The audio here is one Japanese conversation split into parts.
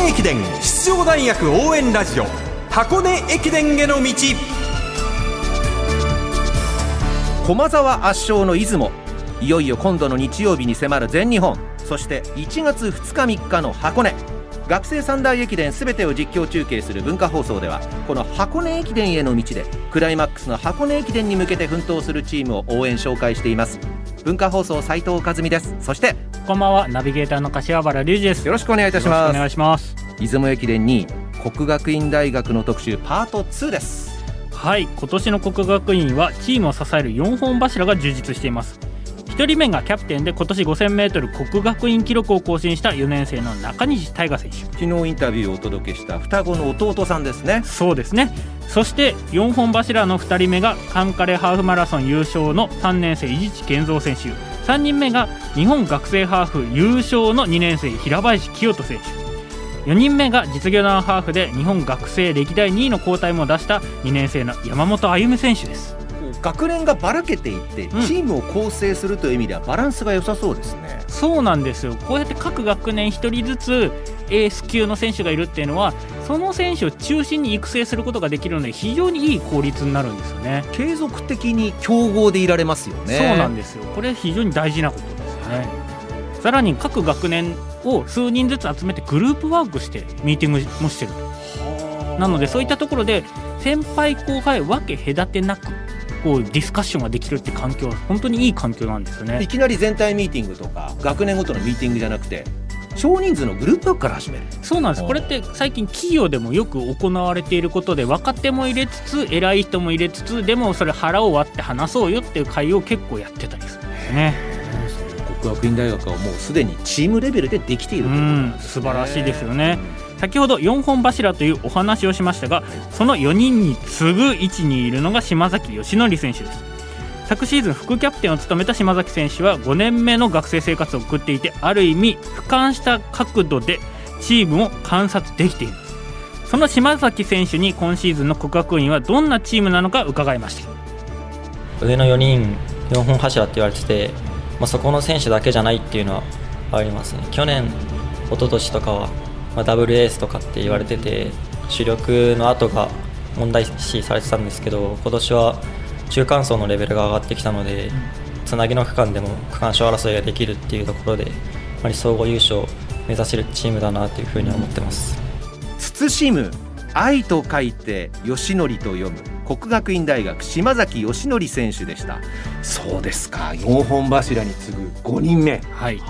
根駅伝出場大学応援ラジオ。箱根駅伝への道。駒沢圧勝の出雲。いよいよ今度の日曜日に迫る全日本。そして1月2日3日の箱根。学生三大駅伝全てを実況中継する文化放送ではこの箱根駅伝への道でクライマックスの箱根駅伝に向けて奮闘するチームを応援紹介しています。文化放送斉藤和美です。そしてこんばんは。ナビゲーターの柏原隆二です。よろしくお願いいたします。願いします出雲駅伝に国学院大学の特集パート2ですはい今年の国学院はチームを支える4本柱が充実しています1人目がキャプテンで今年 5000m 国学院記録を更新した4年生の中西大河選手。昨日インタビューをお届けした双子の弟さんですね。そうですね。そして4本柱の2人目がカンカレハーフマラソン優勝の3年生伊地知健三選手。3人目が日本学生ハーフ優勝の2年生平林清人選手。4人目が実業団ハーフで日本学生歴代2位の交代も出した2年生の山本歩夢選手です学年がばらけていってうん。チームを構成するという意味ではバランスが良さそうですね、そうなんですよ。こうやって各学年1人ずつエース級の選手がいるっていうのはその選手を中心に育成することができるので非常にいい効率になるんですよね。継続的に強豪でいられますよね。そうなんですよ。これ非常に大事なことですよねさらに各学年を数人ずつ集めてグループワークしてミーティングもしてる。なのでそういったところで先輩後輩分け隔てなくこうディスカッションができるって環境は本当にいい環境なんですよね。いきなり全体ミーティングとか学年ごとのミーティングじゃなくて少人数のグループワークから始める。そうなんです。これって最近企業でもよく行われていることで若手も入れつつ偉い人も入れつつでもそれ腹を割って話そうよっていう会を結構やってたりするんですね。国学院大学はもうすでにチームレベルでできているうということなんんです素晴らしいですよね先ほど4本柱というお話をしましたがその4人に次ぐ位置にいるのが島崎義則選手です。昨シーズン副キャプテンを務めた島崎選手は5年目の学生生活を送っていてある意味俯瞰した角度でチームを観察できています。その島崎選手に今シーズンの国学院はどんなチームなのか伺いました。上の4人4本柱って言われてて、まあ、そこの選手だけじゃないっていうのはありますね。去年一昨年とかは、まあ、ダブルエースとかって言われてて主力の後が問題視されてたんですけど今年は中間層のレベルが上がってきたのでつなぎの区間でも区間賞争いができるっていうところでやはり総合優勝を目指せるチームだなというふうに思ってます。慎む愛と書いて義則と読む国学院大学島崎義則選手でした。そうですか4本柱に次ぐ5人目。はい。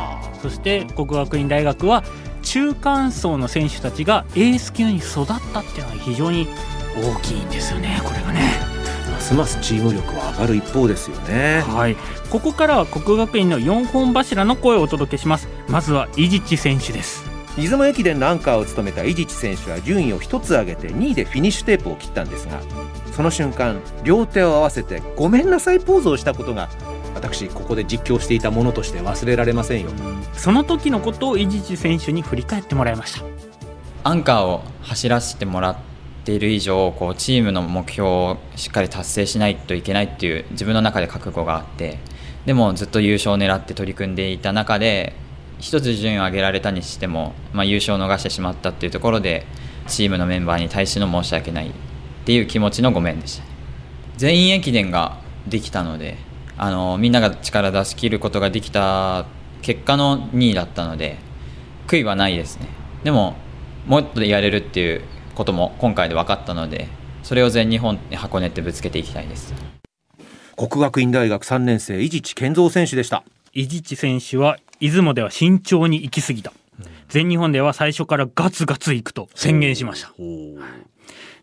そして国学院大学は中間層の選手たちがエース級に育ったっていうのは非常に大きいんですよねこれがね。ますますチーム力は上がる一方ですよね。はい。ここからは国学院の4本柱の声をお届けします。まずは伊地知選手です。出雲駅伝のアンカーを務めた伊地知選手は順位を一つ上げて2位でフィニッシュテープを切ったんですがその瞬間両手を合わせてごめんなさいポーズをしたことが私ここで実況していたものとして忘れられませんよ。その時のことを伊地知選手に振り返ってもらいました。アンカーを走らせてもらっている以上こうチームの目標をしっかり達成しないといけないっていう自分の中で覚悟があってでもずっと優勝を狙って取り組んでいた中で一つ順位を上げられたにしても、まあ、優勝を逃してしまったっていうところでチームのメンバーに対しての申し訳ないっていう気持ちのごめんでした全員駅伝ができたのであのみんなが力出し切ることができた結果の2位だったので悔いはないですね。でももっとやれるっていうことも今回で分かったのでそれを全日本に箱根ってぶつけていきたいです。国学院大学3年生伊地知健三選手でした。伊地知選手は出雲では慎重に行き過ぎた。全日本では最初からガツガツ行くと宣言しました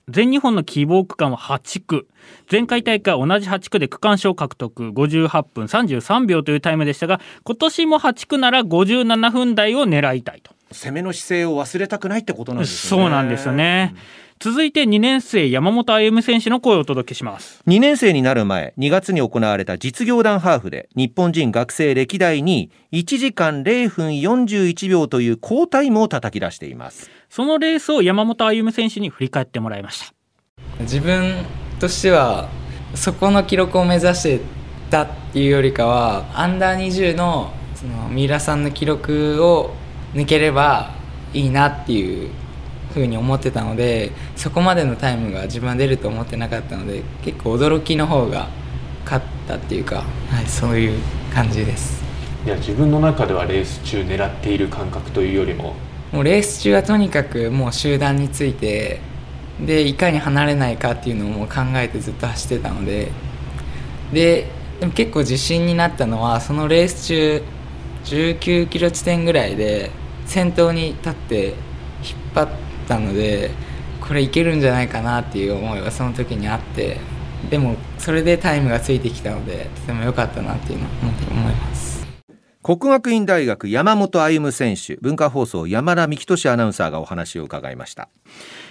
全日本の希望区間は8区。前回大会同じ8区で区間賞獲得。58分33秒というタイムでしたが今年も8区なら57分台を狙いたいと。攻めの姿勢を忘れたくないってことなんですよね。そうなんですよね、続いて2年生山本歩夢選手の声をお届けします。2年生になる前2月に行われた実業団ハーフで日本人学生歴代に1時間0分41秒という好タイムを叩き出しています。そのレースを山本歩夢選手に振り返ってもらいました。自分としてはそこの記録を目指してたっていうよりかはアンダー20のその三浦さんの記録を抜ければいいなっていうふうに思ってたのでそこまでのタイムが自分は出ると思ってなかったので結構驚きの方が勝ったっていうか、はい、そういう感じです。いや自分の中ではレース中狙っている感覚というよりも。もうレース中はとにかくもう集団についてでいかに離れないかっていうのをもう考えてずっと走ってたのでででも結構自信になったのはそのレース中19キロ地点ぐらいで先頭に立って引っ張ったのでこれいけるんじゃないかなっていう思いがその時にあってでもそれでタイムがついてきたのでとても良かったなっていうのを思います。国学院大学山本歩夢選手文化放送山田幹俊アナウンサーがお話を伺いました。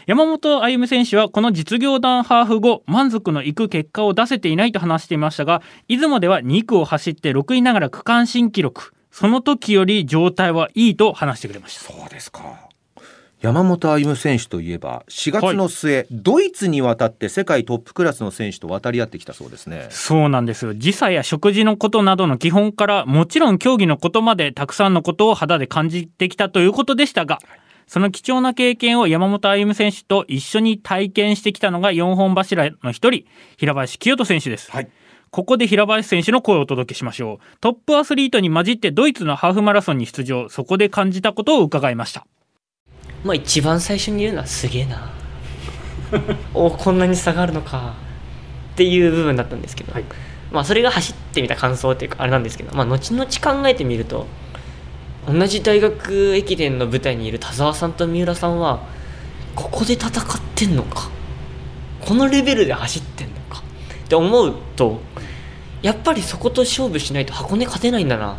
山本歩夢選手はこの実業団ハーフ後満足のいく結果を出せていないと話していましたが出雲では2区を走って6位ながら区間新記録その時より状態はいいと話してくれました。そうですか。山本歩夢選手といえば4月の末、はい、ドイツに渡って世界トップクラスの選手と渡り合ってきたそうですね。そうなんですよ。時差や食事のことなどの基本からもちろん競技のことまでたくさんのことを肌で感じてきたということでしたが、その貴重な経験を山本歩夢選手と一緒に体験してきたのが4本柱の一人平林清人選手です、はいここで平林選手の声をお届けしましょう。トップアスリートに混じってドイツのハーフマラソンに出場。そこで感じたことを伺いました。まあ一番最初に言うのはすげえな。おこんなに差があるのか。っていう部分だったんですけど、はい、まあそれが走ってみた感想っていうかあれなんですけど、まあ、後々考えてみると同じ大学駅伝の舞台にいる田澤さんと三浦さんはここで戦ってんのか。このレベルで走ってんのか。って思うとやっぱりそこと勝負しないと箱根勝てないんだな。っ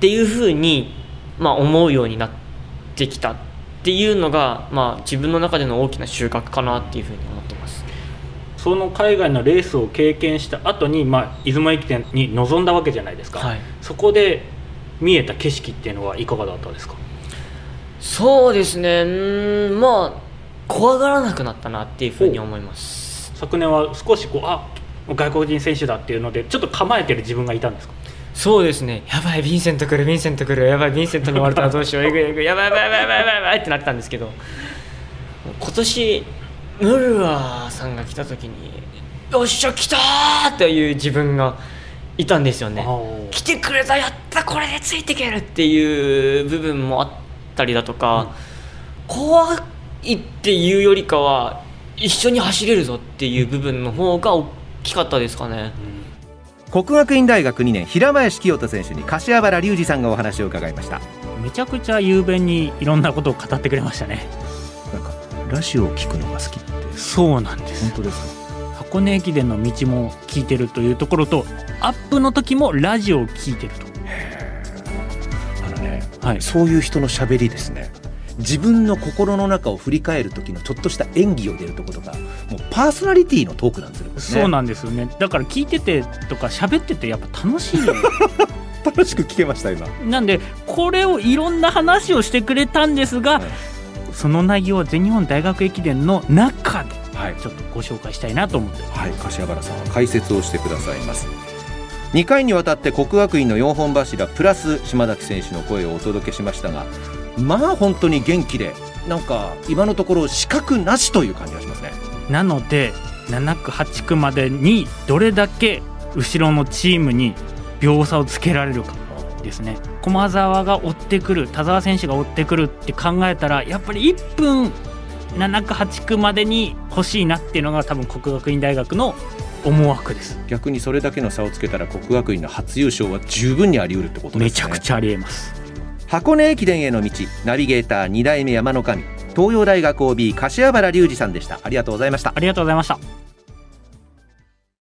ていうふうに、まあ、思うようになってきたっていうのが、まあ、自分の中での大きな収穫かなっていうふうに思ってます。その海外のレースを経験した後に、まあ、出雲駅伝に臨んだわけじゃないですか、はい、そこで見えた景色っていうのはいかがだったですか？そうですね。うんまあ怖がらなくなったなっていうふうに思います。昨年は少しこうあ外国人選手だっていうのでちょっと構えてる自分がいたんですか？そうですね。やばいヴィンセント来るヴィンセント来るやばいヴィンセントに終われたらどうしようえぐいえぐいやばいやばいやばいやばいやばいやばいってなったんですけど今年ムルワーさんが来た時によっしゃ来たーっていう自分がいたんですよね来てくれたやったこれでついていけるっていう部分もあったりだとか、うん、怖いっていうよりかは一緒に走れるぞっていう部分の方が大きかったですかね。うん国学院大学2年平林清人選手に柏原隆二さんがお話を伺いました。めちゃくちゃ雄弁にいろんなことを語ってくれましたね。なんかラジオを聞くのが好きって。そうなんです。本当ですか？箱根駅伝の道も聞いてるというところとアップの時もラジオを聞いてると。あのね、はい、そういう人のしゃべりですね自分の心の中を振り返る時のちょっとした演技を出るところとかもうパーソナリティのトークなんですよね。そうなんですよね。だから聞いててとか喋っててやっぱ楽しい。楽しく聞けました今。なんでこれをいろんな話をしてくれたんですが、はい、その内容は全日本大学駅伝の中でちょっとご紹介したいなと思って。はい。柏原さんは解説をしてくださいます。2回にわたって国学院の4本柱プラス島崎選手の声をお届けしましたがまあ本当に元気でなんか今のところ資格なしという感じがしますね。なので7区8区までにどれだけ後ろのチームに秒差をつけられるかですね。駒澤が追ってくる田澤選手が追ってくるって考えたらやっぱり1分7区8区までに欲しいなっていうのが多分国学院大学の思惑です。逆にそれだけの差をつけたら国学院の初優勝は十分にあり得るってことですね。めちゃくちゃありえます箱根駅伝への道。ナビゲーター2代目山の神。東洋大学 OB 柏原隆二さんでした。ありがとうございました。ありがとうございました。